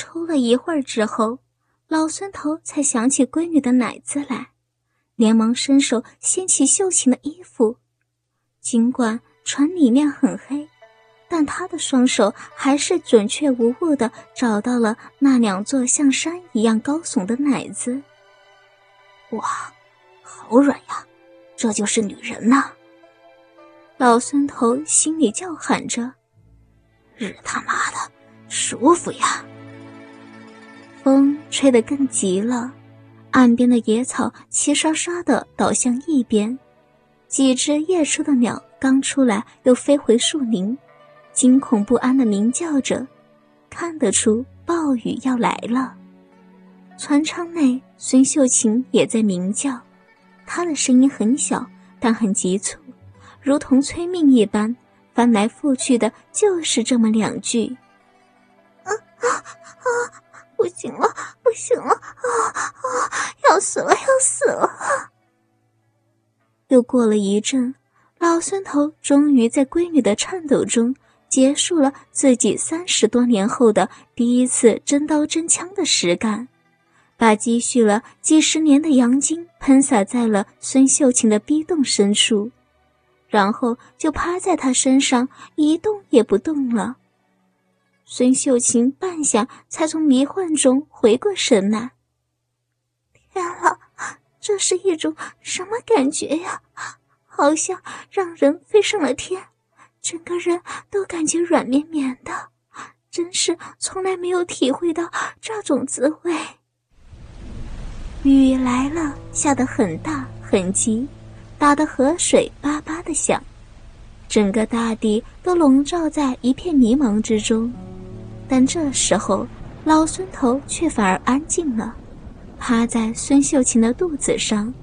抽了一会儿之后，老孙头才想起闺女的奶子来，连忙伸手掀起秀琴的衣服。尽管船里面很黑，但他的双手还是准确无误的找到了那两座像山一样高耸的奶子。哇，好软呀！这就是女人呐！老孙头心里叫喊着：“日他妈的，舒服呀！”风吹得更急了，岸边的野草齐刷刷的倒向一边，几只夜出的鸟刚出来又飞回树林，惊恐不安的鸣叫着，看得出暴雨要来了。船舱内，孙秀琴也在鸣叫，她的声音很小，但很急促，如同催命一般，翻来覆去的就是这么两句：“啊啊啊！”不行了，不行了，啊啊！要死了，要死了！又过了一阵，老孙头终于在闺女的颤抖中结束了自己三十多年后的第一次真刀真枪的实干，把积蓄了几十年的阳精喷洒在了孙秀琴的逼洞深处，然后就趴在她身上一动也不动了。孙秀琴半晌才从迷幻中回过神来。天啊，这是一种什么感觉呀？好像让人飞上了天，整个人都感觉软绵绵的，真是从来没有体会到这种滋味。雨来了，下得很大很急，打得河水叭叭的响，整个大地都笼罩在一片迷茫之中。但这时候，老孙头却反而安静了，趴在孙秀琴的肚子上，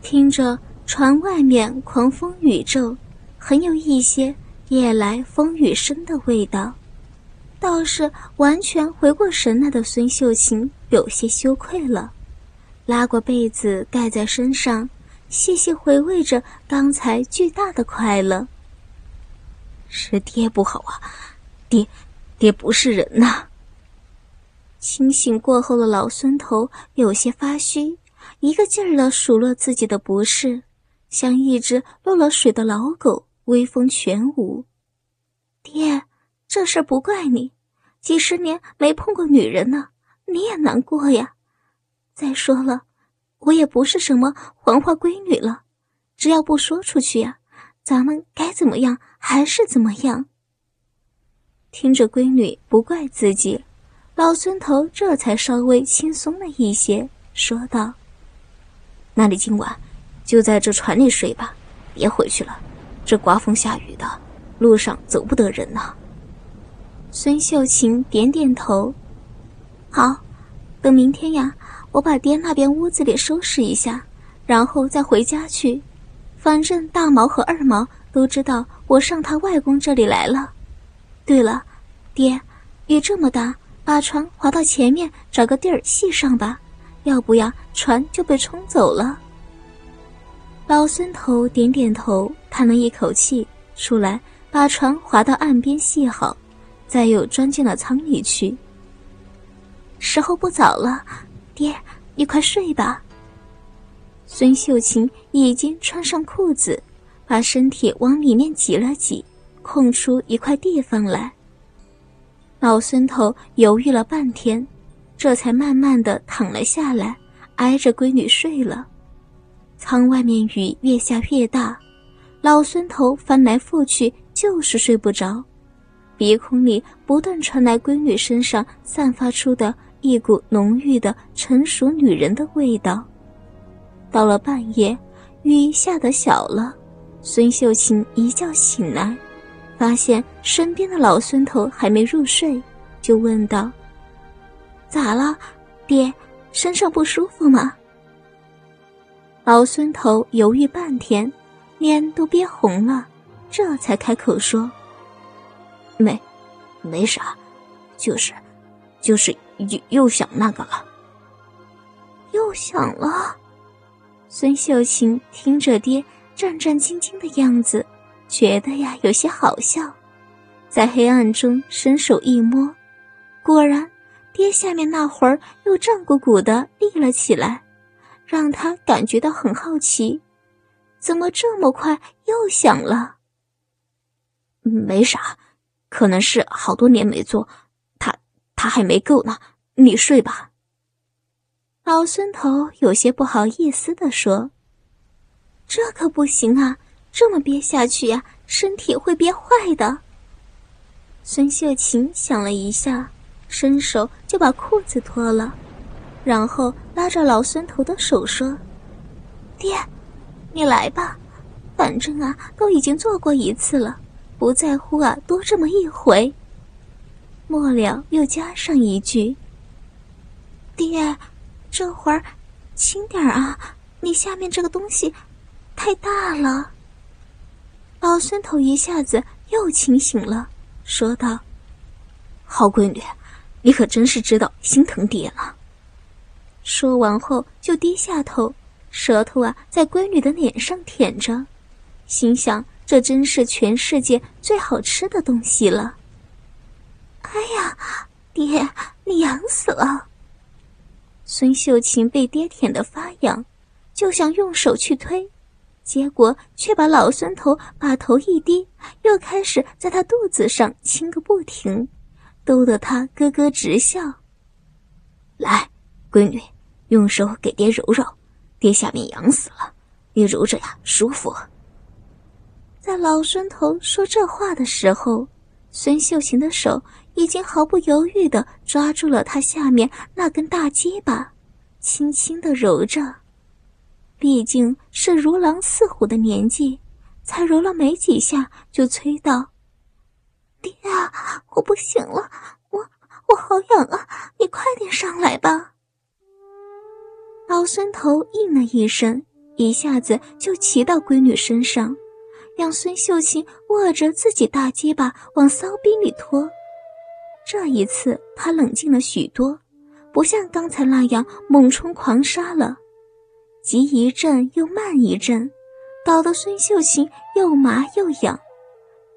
听着船外面狂风雨骤，很有一些夜来风雨声的味道。倒是完全回过神来的孙秀琴有些羞愧了，拉过被子盖在身上，细细回味着刚才巨大的快乐。是爹不好啊，爹。爹不是人呐！清醒过后的老孙头有些发虚，一个劲儿的数落自己的不是，像一只落了水的老狗，威风全无。爹，这事不怪你，几十年没碰过女人呢，你也难过呀。再说了，我也不是什么黄花闺女了，只要不说出去呀，咱们该怎么样还是怎么样。听着闺女不怪自己，老孙头这才稍微轻松了一些，说道：“那你今晚就在这船里睡吧，别回去了。这刮风下雨的，路上走不得人呐。”孙秀琴点点头：“好，等明天呀，我把爹那边屋子里收拾一下，然后再回家去。反正大毛和二毛都知道我上他外公这里来了。”对了，爹，雨这么大，把船划到前面，找个地儿系上吧，要不呀，船就被冲走了。老孙头点点头，叹了一口气，出来把船划到岸边系好，再又钻进了舱里去。时候不早了，爹，你快睡吧。孙秀琴已经穿上裤子，把身体往里面挤了挤。空出一块地方来。老孙头犹豫了半天，这才慢慢的躺了下来，挨着闺女睡了。舱外面雨越下越大，老孙头翻来覆去就是睡不着，鼻孔里不断传来闺女身上散发出的一股浓郁的成熟女人的味道。到了半夜，雨下得小了，孙秀琴一觉醒来。发现身边的老孙头还没入睡，就问道：“咋了，爹？身上不舒服吗？”老孙头犹豫半天，脸都憋红了，这才开口说：“没，没啥，就是，就是又又想那个了。”又想了。孙秀琴听着爹战战兢兢的样子。觉得呀有些好笑，在黑暗中伸手一摸，果然爹下面那会儿又胀鼓鼓的立了起来，让他感觉到很好奇，怎么这么快又响了？没啥，可能是好多年没做，他他还没够呢。你睡吧。老孙头有些不好意思的说：“这可不行啊，这么憋下去呀，身体会憋坏的。”孙秀琴想了一下，伸手就把裤子脱了，然后拉着老孙头的手说：“爹，你来吧，反正啊，都已经做过一次了。”不在乎啊，多这么一回。末了又加上一句：“爹，这会儿轻点啊，你下面这个东西太大了。”老孙头一下子又清醒了，说道：“好闺女，你可真是知道心疼爹了。”说完后就低下头，舌头啊在闺女的脸上舔着，心想。这真是全世界最好吃的东西了！哎呀，爹，你痒死了！孙秀琴被爹舔得发痒，就想用手去推，结果却把老孙头把头一低，又开始在他肚子上亲个不停，逗得他咯咯直笑。来，闺女，用手给爹揉揉，爹下面痒死了，你揉着呀，舒服。在老孙头说这话的时候，孙秀琴的手已经毫不犹豫地抓住了他下面那根大鸡巴，轻轻地揉着。毕竟是如狼似虎的年纪，才揉了没几下，就催道：“爹啊，我不行了，我我好痒啊，你快点上来吧。”老孙头应了一声，一下子就骑到闺女身上。让孙秀琴握着自己大鸡巴往骚逼里拖，这一次他冷静了许多，不像刚才那样猛冲狂杀了，急一阵又慢一阵，搞得孙秀琴又麻又痒。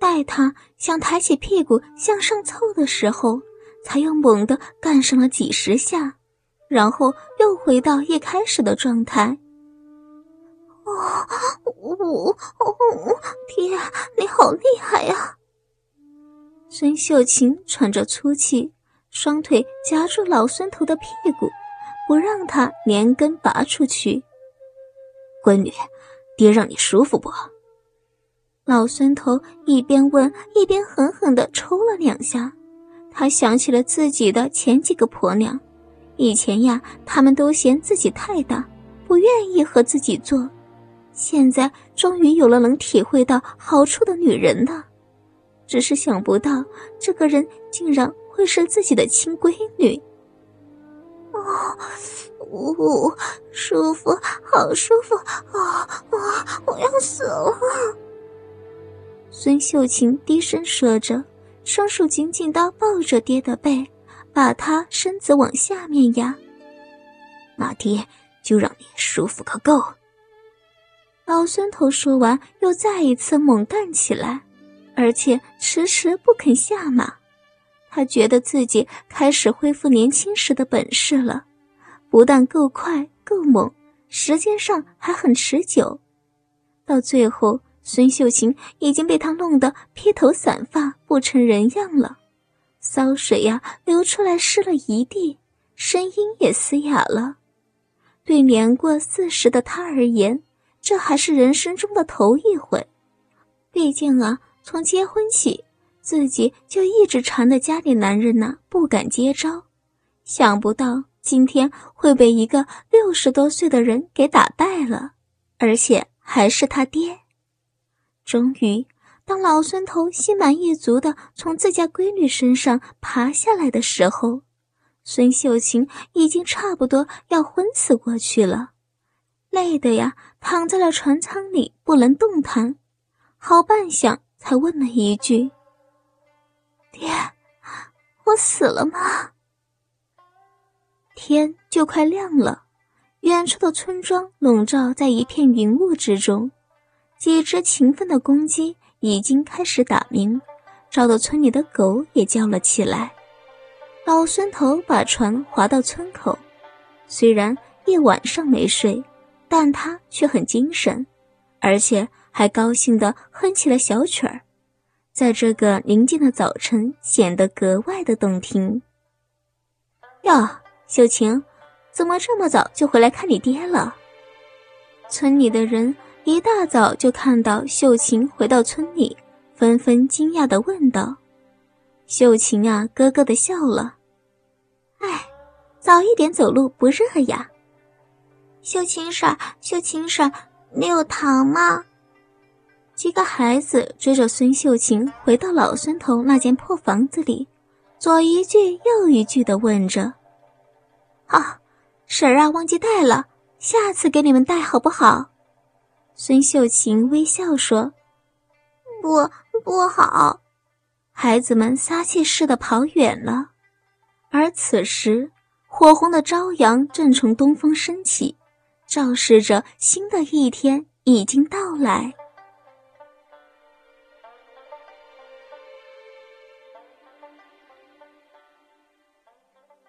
待他想抬起屁股向上凑的时候，才又猛地干上了几十下，然后又回到一开始的状态。哦，哦，爹，你好厉害呀！孙秀琴喘着粗气，双腿夹住老孙头的屁股，不让他连根拔出去。闺女，爹让你舒服不？老孙头一边问，一边狠狠地抽了两下。他想起了自己的前几个婆娘，以前呀，他们都嫌自己太大，不愿意和自己做。现在终于有了能体会到好处的女人了，只是想不到这个人竟然会是自己的亲闺女。哦，呜呜，舒服，好舒服啊啊！我要死了！孙秀琴低声说着，双手紧紧的抱着爹的背，把他身子往下面压。那爹就让你舒服个够。老孙头说完，又再一次猛干起来，而且迟迟不肯下马。他觉得自己开始恢复年轻时的本事了，不但够快够猛，时间上还很持久。到最后，孙秀琴已经被他弄得披头散发、不成人样了，骚水呀流出来湿了一地，声音也嘶哑了。对年过四十的他而言，这还是人生中的头一回，毕竟啊，从结婚起，自己就一直缠着家里男人呢，不敢接招。想不到今天会被一个六十多岁的人给打败了，而且还是他爹。终于，当老孙头心满意足的从自家闺女身上爬下来的时候，孙秀琴已经差不多要昏死过去了。累的呀，躺在了船舱里不能动弹，好半晌才问了一句：“爹，我死了吗？”天就快亮了，远处的村庄笼罩在一片云雾之中，几只勤奋的公鸡已经开始打鸣，吵得村里的狗也叫了起来。老孙头把船划到村口，虽然一晚上没睡，但他却很精神，而且还高兴地哼起了小曲儿，在这个宁静的早晨显得格外的动听。哟，秀琴，怎么这么早就回来看你爹了？村里的人一大早就看到秀琴回到村里，纷纷惊讶地问道：“秀琴啊，咯咯地笑了。”哎，早一点走路不热呀。秀琴婶，秀琴婶，你有糖吗？几个孩子追着孙秀琴回到老孙头那间破房子里，左一句右一句的问着：“啊，婶儿啊，忘记带了，下次给你们带好不好？”孙秀琴微笑说：“不，不好。”孩子们撒气似的跑远了。而此时，火红的朝阳正从东方升起，昭示着新的一天已经到来。